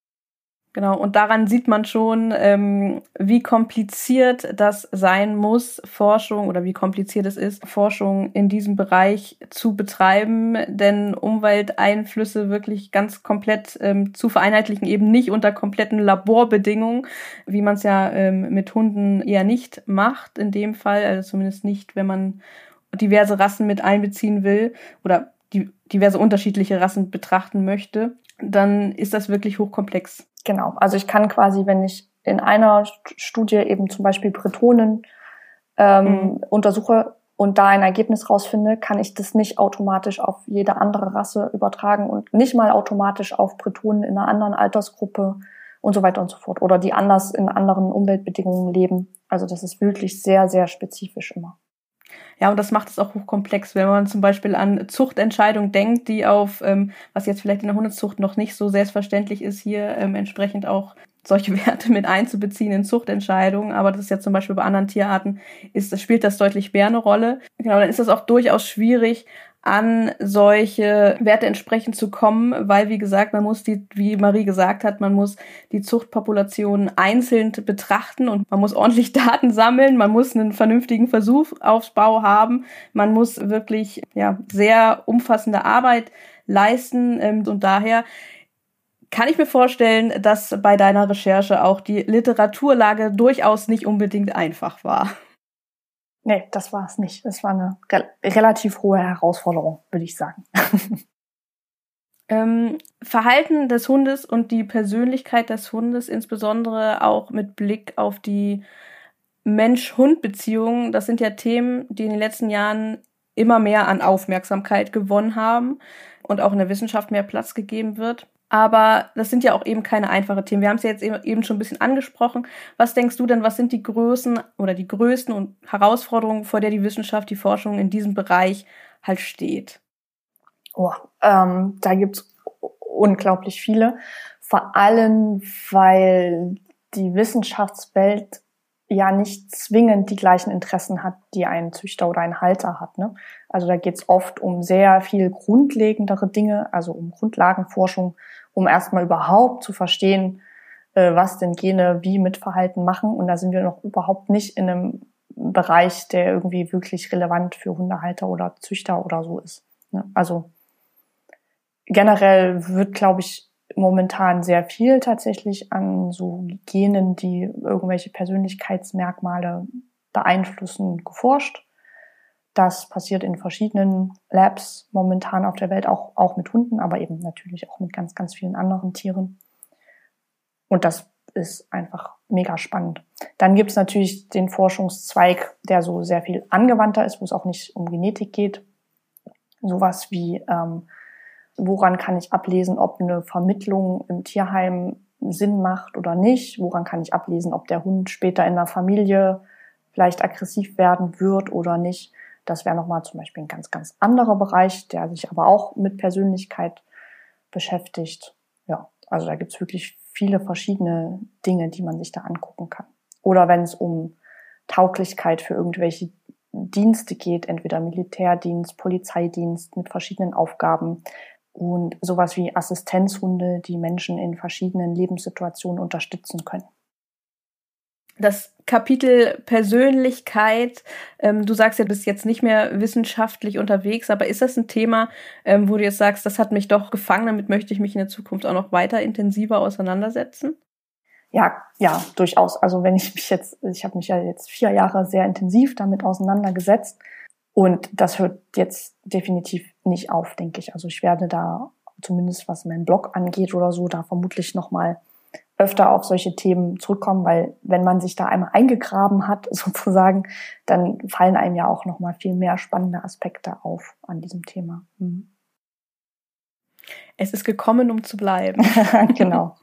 Genau, und daran sieht man schon, ähm, wie kompliziert das sein muss, Forschung oder wie kompliziert es ist, Forschung in diesem Bereich zu betreiben, denn Umwelteinflüsse wirklich ganz komplett ähm, zu vereinheitlichen, eben nicht unter kompletten Laborbedingungen, wie man es ja ähm, mit Hunden eher nicht macht in dem Fall, also zumindest nicht, wenn man diverse Rassen mit einbeziehen will oder die diverse unterschiedliche Rassen betrachten möchte, dann ist das wirklich hochkomplex. Genau. Also ich kann quasi, wenn ich in einer Studie eben zum Beispiel Bretonen ähm, mhm. untersuche und da ein Ergebnis rausfinde, kann ich das nicht automatisch auf jede andere Rasse übertragen und nicht mal automatisch auf Bretonen in einer anderen Altersgruppe und so weiter und so fort oder die anders in anderen Umweltbedingungen leben. Also das ist wirklich sehr, sehr spezifisch immer. Ja, und das macht es auch hochkomplex, wenn man zum Beispiel an Zuchtentscheidungen denkt, die auf, ähm, was jetzt vielleicht in der Hundezucht noch nicht so selbstverständlich ist, hier ähm, entsprechend auch solche Werte mit einzubeziehen in Zuchtentscheidungen. Aber das ist ja zum Beispiel bei anderen Tierarten, ist, spielt das deutlich mehr eine Rolle. Genau, dann ist das auch durchaus schwierig, an solche Werte entsprechend zu kommen, weil, wie gesagt, man muss die, wie Marie gesagt hat, man muss die Zuchtpopulationen einzeln betrachten und man muss ordentlich Daten sammeln, man muss einen vernünftigen Versuchsaufbau haben, man muss wirklich, ja, sehr umfassende Arbeit leisten ähm, und daher kann ich mir vorstellen, dass bei deiner Recherche auch die Literaturlage durchaus nicht unbedingt einfach war. Nee, das war es nicht. Es war eine re relativ hohe Herausforderung, würde ich sagen. ähm, Verhalten des Hundes und die Persönlichkeit des Hundes, insbesondere auch mit Blick auf die Mensch-Hund-Beziehung, das sind ja Themen, die in den letzten Jahren immer mehr an Aufmerksamkeit gewonnen haben und auch in der Wissenschaft mehr Platz gegeben wird. Aber das sind ja auch eben keine einfachen Themen. Wir haben es ja jetzt eben schon ein bisschen angesprochen. Was denkst du denn, was sind die Größen oder die größten und Herausforderungen, vor der die Wissenschaft, die Forschung in diesem Bereich halt steht? Oh, ähm, da gibt's unglaublich viele. Vor allem, weil die Wissenschaftswelt ja nicht zwingend die gleichen Interessen hat, die ein Züchter oder ein Halter hat. Ne? Also da geht's oft um sehr viel grundlegendere Dinge, also um Grundlagenforschung um erstmal überhaupt zu verstehen, äh, was denn Gene wie mit Verhalten machen. Und da sind wir noch überhaupt nicht in einem Bereich, der irgendwie wirklich relevant für Hundehalter oder Züchter oder so ist. Ne? Also generell wird, glaube ich, momentan sehr viel tatsächlich an so Genen, die irgendwelche Persönlichkeitsmerkmale beeinflussen, geforscht. Das passiert in verschiedenen Labs momentan auf der Welt, auch, auch mit Hunden, aber eben natürlich auch mit ganz, ganz vielen anderen Tieren. Und das ist einfach mega spannend. Dann gibt es natürlich den Forschungszweig, der so sehr viel angewandter ist, wo es auch nicht um Genetik geht. Sowas wie, ähm, woran kann ich ablesen, ob eine Vermittlung im Tierheim Sinn macht oder nicht? Woran kann ich ablesen, ob der Hund später in der Familie vielleicht aggressiv werden wird oder nicht? Das wäre nochmal zum Beispiel ein ganz, ganz anderer Bereich, der sich aber auch mit Persönlichkeit beschäftigt. Ja, also da gibt's wirklich viele verschiedene Dinge, die man sich da angucken kann. Oder wenn es um Tauglichkeit für irgendwelche Dienste geht, entweder Militärdienst, Polizeidienst mit verschiedenen Aufgaben und sowas wie Assistenzhunde, die Menschen in verschiedenen Lebenssituationen unterstützen können das Kapitel Persönlichkeit, ähm, du sagst ja, du bist jetzt nicht mehr wissenschaftlich unterwegs, aber ist das ein Thema, ähm, wo du jetzt sagst, das hat mich doch gefangen, damit möchte ich mich in der Zukunft auch noch weiter intensiver auseinandersetzen? Ja, ja, durchaus. Also wenn ich mich jetzt, ich habe mich ja jetzt vier Jahre sehr intensiv damit auseinandergesetzt und das hört jetzt definitiv nicht auf, denke ich. Also ich werde da zumindest was meinen Blog angeht oder so, da vermutlich noch mal öfter auf solche Themen zurückkommen, weil wenn man sich da einmal eingegraben hat, sozusagen, dann fallen einem ja auch noch mal viel mehr spannende Aspekte auf an diesem Thema. Mhm. Es ist gekommen, um zu bleiben. genau.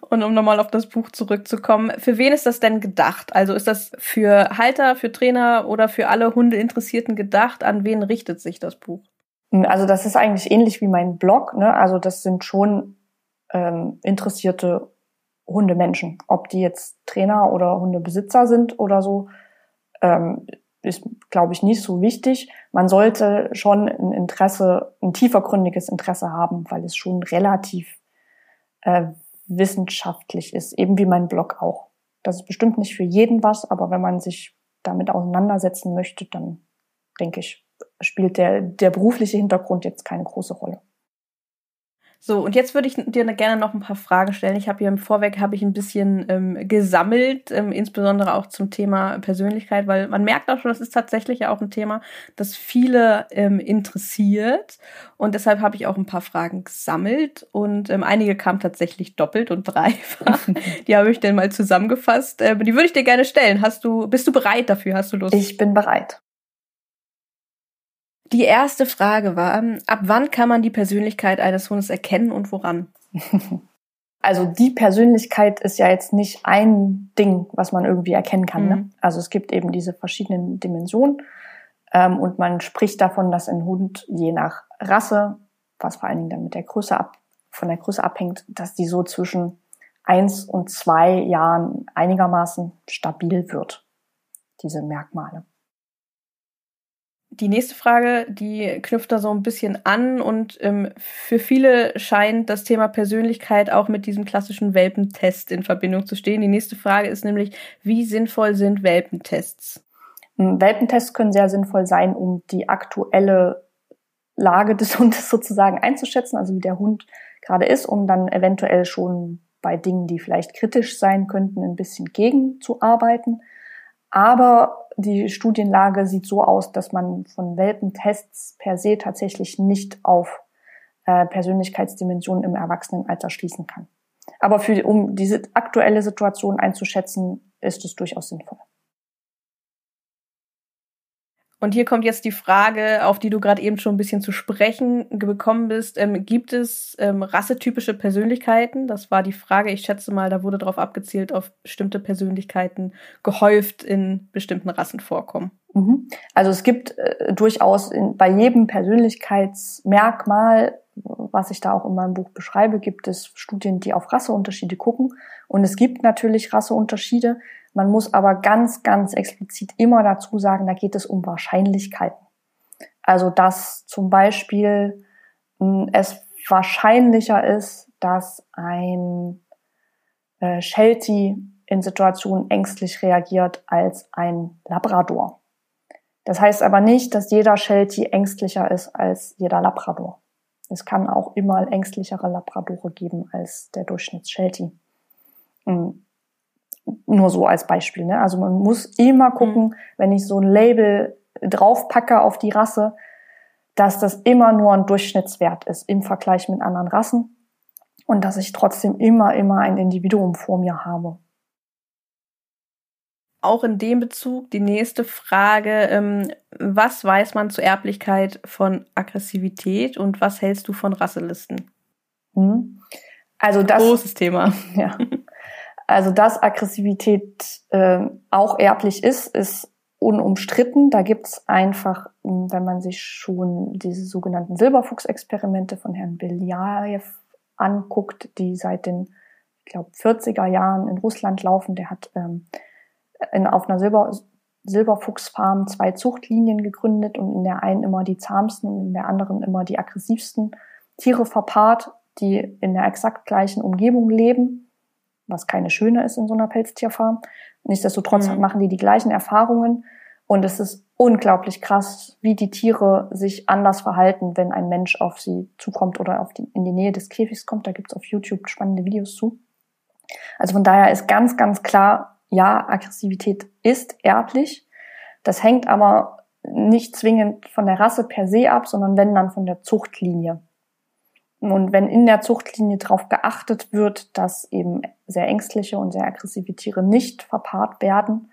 Und um nochmal auf das Buch zurückzukommen, für wen ist das denn gedacht? Also ist das für Halter, für Trainer oder für alle Hundeinteressierten gedacht? An wen richtet sich das Buch? Also das ist eigentlich ähnlich wie mein Blog. Ne? Also das sind schon ähm, interessierte Hundemenschen. Ob die jetzt Trainer oder Hundebesitzer sind oder so, ähm, ist, glaube ich, nicht so wichtig. Man sollte schon ein Interesse, ein tiefergründiges Interesse haben, weil es schon relativ äh, wissenschaftlich ist, eben wie mein Blog auch. Das ist bestimmt nicht für jeden was, aber wenn man sich damit auseinandersetzen möchte, dann denke ich, spielt der, der berufliche Hintergrund jetzt keine große Rolle. So, und jetzt würde ich dir gerne noch ein paar Fragen stellen. Ich habe hier im Vorweg habe ich ein bisschen ähm, gesammelt, ähm, insbesondere auch zum Thema Persönlichkeit, weil man merkt auch schon, das ist tatsächlich ja auch ein Thema, das viele ähm, interessiert. Und deshalb habe ich auch ein paar Fragen gesammelt und ähm, einige kamen tatsächlich doppelt und dreifach. die habe ich dann mal zusammengefasst. Ähm, die würde ich dir gerne stellen. Hast du, bist du bereit dafür? Hast du Lust? Ich bin bereit. Die erste Frage war, ab wann kann man die Persönlichkeit eines Hundes erkennen und woran? Also die Persönlichkeit ist ja jetzt nicht ein Ding, was man irgendwie erkennen kann. Ne? Mhm. Ne? Also es gibt eben diese verschiedenen Dimensionen ähm, und man spricht davon, dass ein Hund je nach Rasse, was vor allen Dingen dann mit der Größe ab, von der Größe abhängt, dass die so zwischen eins und zwei Jahren einigermaßen stabil wird, diese Merkmale. Die nächste Frage, die knüpft da so ein bisschen an und ähm, für viele scheint das Thema Persönlichkeit auch mit diesem klassischen Welpentest in Verbindung zu stehen. Die nächste Frage ist nämlich, wie sinnvoll sind Welpentests? Hm, Welpentests können sehr sinnvoll sein, um die aktuelle Lage des Hundes sozusagen einzuschätzen, also wie der Hund gerade ist, um dann eventuell schon bei Dingen, die vielleicht kritisch sein könnten, ein bisschen gegenzuarbeiten. Aber die Studienlage sieht so aus, dass man von Welpentests per se tatsächlich nicht auf äh, Persönlichkeitsdimensionen im Erwachsenenalter schließen kann. Aber für, um diese aktuelle Situation einzuschätzen, ist es durchaus sinnvoll. Und hier kommt jetzt die Frage, auf die du gerade eben schon ein bisschen zu sprechen gekommen bist. Ähm, gibt es ähm, rassetypische Persönlichkeiten? Das war die Frage. Ich schätze mal, da wurde darauf abgezielt, auf bestimmte Persönlichkeiten gehäuft in bestimmten Rassen vorkommen. Mhm. Also es gibt äh, durchaus in, bei jedem Persönlichkeitsmerkmal, was ich da auch in meinem Buch beschreibe, gibt es Studien, die auf Rasseunterschiede gucken. Und es gibt natürlich Rasseunterschiede. Man muss aber ganz, ganz explizit immer dazu sagen, da geht es um Wahrscheinlichkeiten. Also dass zum Beispiel hm, es wahrscheinlicher ist, dass ein äh, Sheltie in Situationen ängstlich reagiert als ein Labrador. Das heißt aber nicht, dass jeder Sheltie ängstlicher ist als jeder Labrador. Es kann auch immer ängstlichere Labradore geben als der Durchschnitts-Sheltie. Nur so als Beispiel. Ne? Also man muss immer gucken, mhm. wenn ich so ein Label draufpacke auf die Rasse, dass das immer nur ein Durchschnittswert ist im Vergleich mit anderen Rassen und dass ich trotzdem immer, immer ein Individuum vor mir habe. Auch in dem Bezug die nächste Frage, ähm, was weiß man zur Erblichkeit von Aggressivität und was hältst du von Rasselisten? Hm. Also das großes Thema. Ja. Also dass Aggressivität äh, auch erblich ist, ist unumstritten. Da gibt's einfach, hm, wenn man sich schon diese sogenannten Silberfuchsexperimente von Herrn Beljajew anguckt, die seit den, ich glaube, 40er Jahren in Russland laufen. Der hat ähm, in, auf einer Silber, Silberfuchsfarm zwei Zuchtlinien gegründet und in der einen immer die zahmsten und in der anderen immer die aggressivsten Tiere verpaart, die in der exakt gleichen Umgebung leben was keine schöne ist in so einer Pelztierfarm. Nichtsdestotrotz mhm. machen die die gleichen Erfahrungen und es ist unglaublich krass, wie die Tiere sich anders verhalten, wenn ein Mensch auf sie zukommt oder auf die, in die Nähe des Käfigs kommt. Da gibt's auf YouTube spannende Videos zu. Also von daher ist ganz, ganz klar, ja, Aggressivität ist erblich. Das hängt aber nicht zwingend von der Rasse per se ab, sondern wenn dann von der Zuchtlinie. Und wenn in der Zuchtlinie darauf geachtet wird, dass eben sehr ängstliche und sehr aggressive Tiere nicht verpaart werden,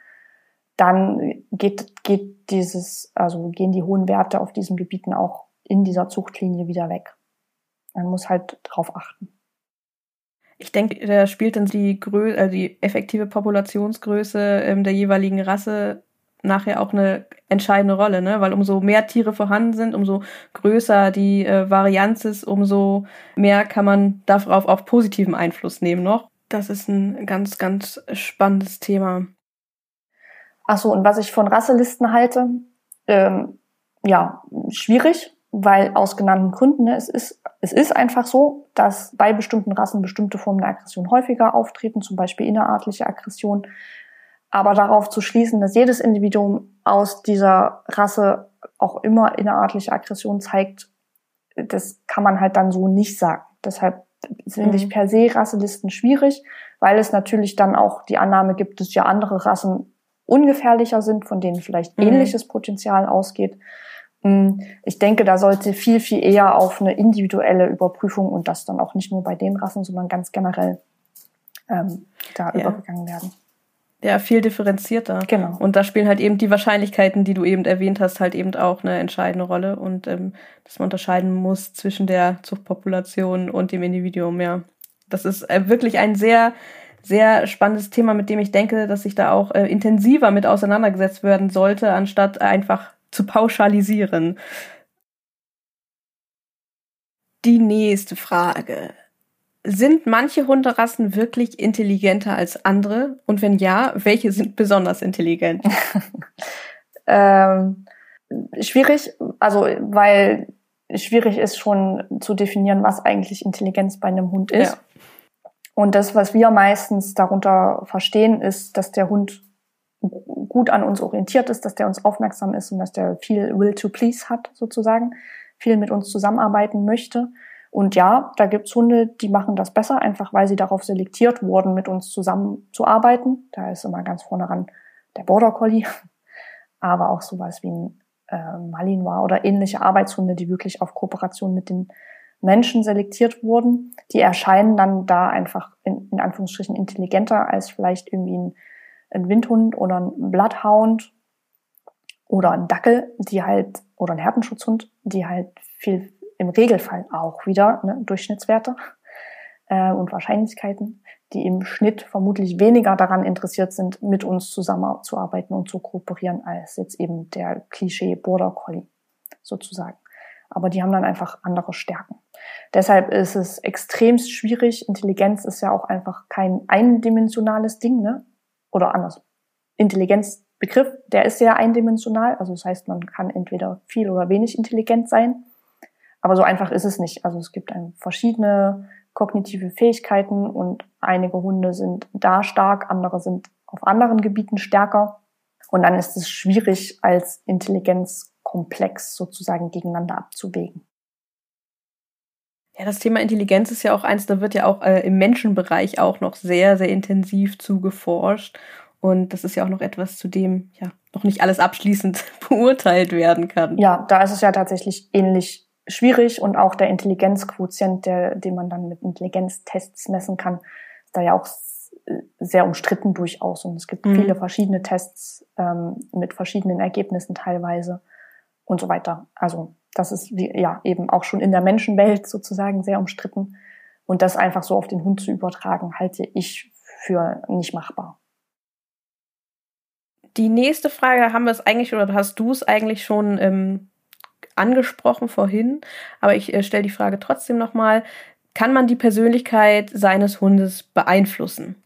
dann geht, geht dieses, also gehen die hohen Werte auf diesen Gebieten auch in dieser Zuchtlinie wieder weg. Man muss halt drauf achten. Ich denke, da spielt dann die, Grö also die effektive Populationsgröße ähm, der jeweiligen Rasse nachher auch eine entscheidende Rolle, ne? Weil umso mehr Tiere vorhanden sind, umso größer die äh, Varianz ist, umso mehr kann man darauf auch positiven Einfluss nehmen noch. Das ist ein ganz, ganz spannendes Thema. Ach so, und was ich von Rasselisten halte, ähm, ja, schwierig, weil aus genannten Gründen, ne, es ist, es ist einfach so, dass bei bestimmten Rassen bestimmte Formen der Aggression häufiger auftreten, zum Beispiel innerartliche Aggression. Aber darauf zu schließen, dass jedes Individuum aus dieser Rasse auch immer innerartliche Aggression zeigt, das kann man halt dann so nicht sagen. Deshalb finde mhm. ich per se Rasselisten schwierig, weil es natürlich dann auch die Annahme gibt, dass ja andere Rassen ungefährlicher sind, von denen vielleicht mhm. ähnliches Potenzial ausgeht. Hm, ich denke, da sollte viel, viel eher auf eine individuelle Überprüfung und das dann auch nicht nur bei den Rassen, sondern ganz generell ähm, da ja. übergegangen werden. Ja, viel differenzierter. Genau. Und da spielen halt eben die Wahrscheinlichkeiten, die du eben erwähnt hast, halt eben auch eine entscheidende Rolle und ähm, dass man unterscheiden muss zwischen der Zuchtpopulation und dem Individuum, ja. Das ist äh, wirklich ein sehr, sehr spannendes Thema, mit dem ich denke, dass sich da auch äh, intensiver mit auseinandergesetzt werden sollte, anstatt einfach zu pauschalisieren. Die nächste Frage. Sind manche Hunderassen wirklich intelligenter als andere? Und wenn ja, welche sind besonders intelligent? ähm, schwierig, also weil schwierig ist schon zu definieren, was eigentlich Intelligenz bei einem Hund ist. Ja. Und das, was wir meistens darunter verstehen, ist, dass der Hund gut an uns orientiert ist, dass der uns aufmerksam ist und dass der viel Will to Please hat, sozusagen, viel mit uns zusammenarbeiten möchte. Und ja, da gibt's Hunde, die machen das besser, einfach weil sie darauf selektiert wurden, mit uns zusammenzuarbeiten. Da ist immer ganz vorne ran der Border Collie, aber auch sowas wie ein äh, Malinois oder ähnliche Arbeitshunde, die wirklich auf Kooperation mit den Menschen selektiert wurden. Die erscheinen dann da einfach in, in Anführungsstrichen intelligenter als vielleicht irgendwie ein, ein Windhund oder ein Bloodhound oder ein Dackel, die halt, oder ein Härtenschutzhund, die halt viel im Regelfall auch wieder ne, Durchschnittswerte äh, und Wahrscheinlichkeiten, die im Schnitt vermutlich weniger daran interessiert sind, mit uns zusammenzuarbeiten und zu kooperieren, als jetzt eben der Klischee Border Collie sozusagen. Aber die haben dann einfach andere Stärken. Deshalb ist es extremst schwierig. Intelligenz ist ja auch einfach kein eindimensionales Ding, ne? Oder anders. Intelligenzbegriff, der ist sehr eindimensional. Also das heißt, man kann entweder viel oder wenig intelligent sein. Aber so einfach ist es nicht. Also es gibt verschiedene kognitive Fähigkeiten und einige Hunde sind da stark, andere sind auf anderen Gebieten stärker. Und dann ist es schwierig, als Intelligenzkomplex sozusagen gegeneinander abzuwägen. Ja, das Thema Intelligenz ist ja auch eins, da wird ja auch äh, im Menschenbereich auch noch sehr, sehr intensiv zugeforscht. Und das ist ja auch noch etwas, zu dem ja noch nicht alles abschließend beurteilt werden kann. Ja, da ist es ja tatsächlich ähnlich schwierig und auch der Intelligenzquotient, der, den man dann mit Intelligenztests messen kann, ist da ja auch sehr umstritten durchaus. Und es gibt mhm. viele verschiedene Tests ähm, mit verschiedenen Ergebnissen teilweise und so weiter. Also das ist ja eben auch schon in der Menschenwelt sozusagen sehr umstritten. Und das einfach so auf den Hund zu übertragen, halte ich für nicht machbar. Die nächste Frage haben wir es eigentlich oder hast du es eigentlich schon ähm, angesprochen vorhin, aber ich äh, stelle die Frage trotzdem nochmal. Kann man die Persönlichkeit seines Hundes beeinflussen?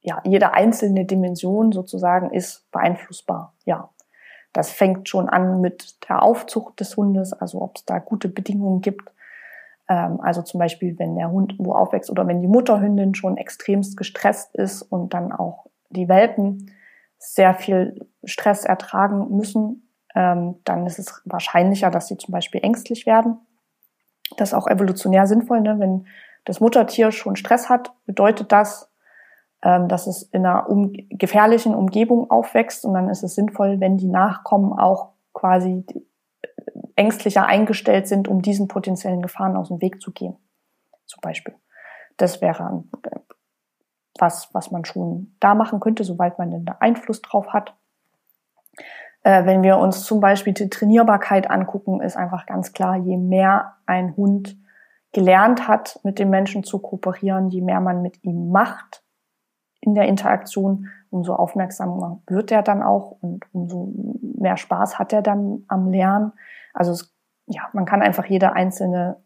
Ja, jede einzelne Dimension sozusagen ist beeinflussbar, ja. Das fängt schon an mit der Aufzucht des Hundes, also ob es da gute Bedingungen gibt. Ähm, also zum Beispiel, wenn der Hund wo aufwächst oder wenn die Mutterhündin schon extremst gestresst ist und dann auch die Welpen sehr viel Stress ertragen müssen, ähm, dann ist es wahrscheinlicher, dass sie zum Beispiel ängstlich werden. Das ist auch evolutionär sinnvoll, ne? wenn das Muttertier schon Stress hat, bedeutet das, ähm, dass es in einer um gefährlichen Umgebung aufwächst und dann ist es sinnvoll, wenn die Nachkommen auch quasi ängstlicher eingestellt sind, um diesen potenziellen Gefahren aus dem Weg zu gehen. Zum Beispiel. Das wäre was, was man schon da machen könnte, sobald man einen Einfluss drauf hat. Äh, wenn wir uns zum Beispiel die Trainierbarkeit angucken, ist einfach ganz klar, je mehr ein Hund gelernt hat, mit dem Menschen zu kooperieren, je mehr man mit ihm macht in der Interaktion, umso aufmerksamer wird er dann auch und umso mehr Spaß hat er dann am Lernen. Also es, ja, man kann einfach jede einzelne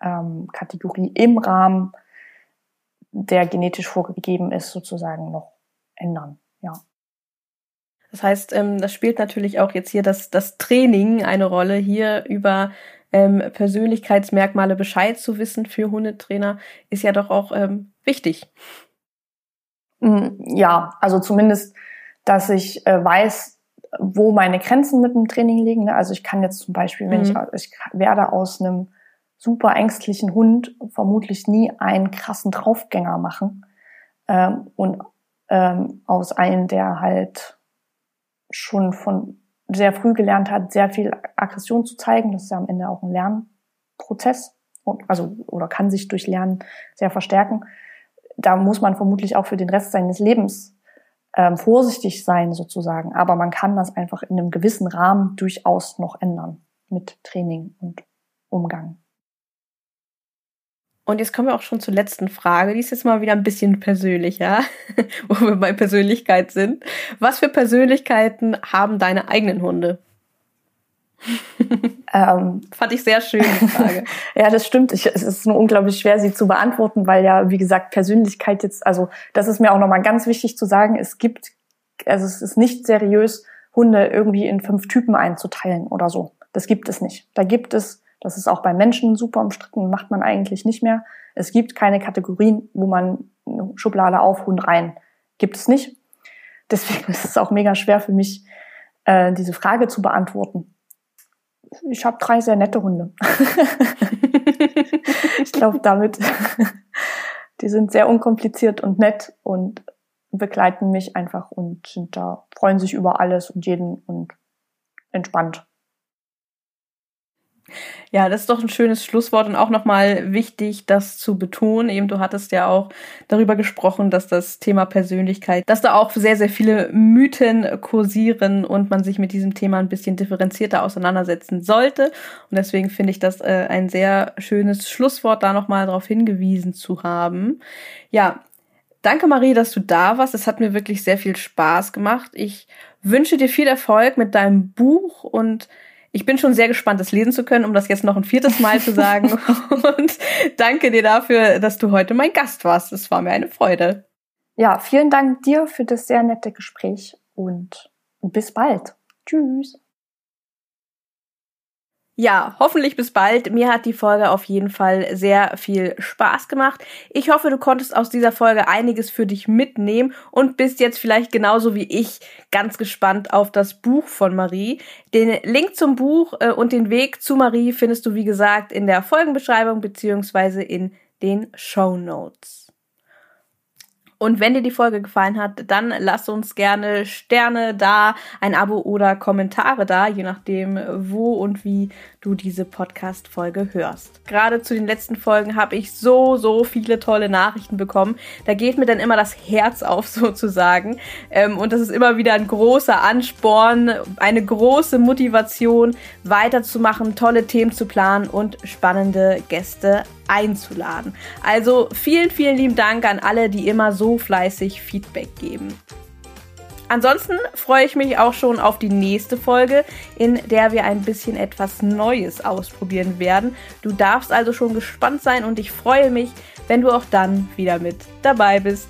ähm, Kategorie im Rahmen, der genetisch vorgegeben ist, sozusagen noch ändern. Ja. Das heißt, ähm, das spielt natürlich auch jetzt hier das, das Training eine Rolle, hier über ähm, Persönlichkeitsmerkmale Bescheid zu wissen für Hundetrainer, ist ja doch auch ähm, wichtig. Mm, ja, also zumindest, dass ich äh, weiß, wo meine Grenzen mit dem Training liegen. Ne? Also ich kann jetzt zum Beispiel, wenn mhm. ich, ich werde aus einem super ängstlichen Hund vermutlich nie einen krassen Draufgänger machen ähm, und ähm, aus einem, der halt schon von sehr früh gelernt hat, sehr viel Aggression zu zeigen. Das ist ja am Ende auch ein Lernprozess, also oder kann sich durch Lernen sehr verstärken. Da muss man vermutlich auch für den Rest seines Lebens ähm, vorsichtig sein sozusagen. Aber man kann das einfach in einem gewissen Rahmen durchaus noch ändern mit Training und Umgang. Und jetzt kommen wir auch schon zur letzten Frage. Die ist jetzt mal wieder ein bisschen persönlicher, wo wir bei Persönlichkeit sind. Was für Persönlichkeiten haben deine eigenen Hunde? ähm, Fand ich sehr schön, die Frage. ja, das stimmt. Ich, es ist nur unglaublich schwer, sie zu beantworten, weil ja, wie gesagt, Persönlichkeit jetzt, also das ist mir auch nochmal ganz wichtig zu sagen, es gibt, also es ist nicht seriös, Hunde irgendwie in fünf Typen einzuteilen oder so. Das gibt es nicht. Da gibt es das ist auch bei Menschen super umstritten, macht man eigentlich nicht mehr. Es gibt keine Kategorien, wo man eine Schublade auf, Hund rein. Gibt es nicht. Deswegen ist es auch mega schwer für mich, äh, diese Frage zu beantworten. Ich habe drei sehr nette Hunde. ich glaube, damit, die sind sehr unkompliziert und nett und begleiten mich einfach und sind da, freuen sich über alles und jeden und entspannt. Ja, das ist doch ein schönes Schlusswort und auch nochmal wichtig, das zu betonen. Eben, du hattest ja auch darüber gesprochen, dass das Thema Persönlichkeit, dass da auch sehr, sehr viele Mythen kursieren und man sich mit diesem Thema ein bisschen differenzierter auseinandersetzen sollte. Und deswegen finde ich das äh, ein sehr schönes Schlusswort, da nochmal darauf hingewiesen zu haben. Ja, danke Marie, dass du da warst. Es hat mir wirklich sehr viel Spaß gemacht. Ich wünsche dir viel Erfolg mit deinem Buch und ich bin schon sehr gespannt, das lesen zu können, um das jetzt noch ein viertes Mal zu sagen. Und danke dir dafür, dass du heute mein Gast warst. Es war mir eine Freude. Ja, vielen Dank dir für das sehr nette Gespräch und bis bald. Tschüss. Ja, hoffentlich bis bald. Mir hat die Folge auf jeden Fall sehr viel Spaß gemacht. Ich hoffe, du konntest aus dieser Folge einiges für dich mitnehmen und bist jetzt vielleicht genauso wie ich ganz gespannt auf das Buch von Marie. Den Link zum Buch äh, und den Weg zu Marie findest du, wie gesagt, in der Folgenbeschreibung beziehungsweise in den Show Notes. Und wenn dir die Folge gefallen hat, dann lass uns gerne Sterne da, ein Abo oder Kommentare da, je nachdem, wo und wie du diese Podcast-Folge hörst. Gerade zu den letzten Folgen habe ich so, so viele tolle Nachrichten bekommen. Da geht mir dann immer das Herz auf, sozusagen. Ähm, und das ist immer wieder ein großer Ansporn, eine große Motivation, weiterzumachen, tolle Themen zu planen und spannende Gäste einzuladen. Also vielen, vielen lieben Dank an alle, die immer so fleißig Feedback geben. Ansonsten freue ich mich auch schon auf die nächste Folge, in der wir ein bisschen etwas Neues ausprobieren werden. Du darfst also schon gespannt sein und ich freue mich, wenn du auch dann wieder mit dabei bist.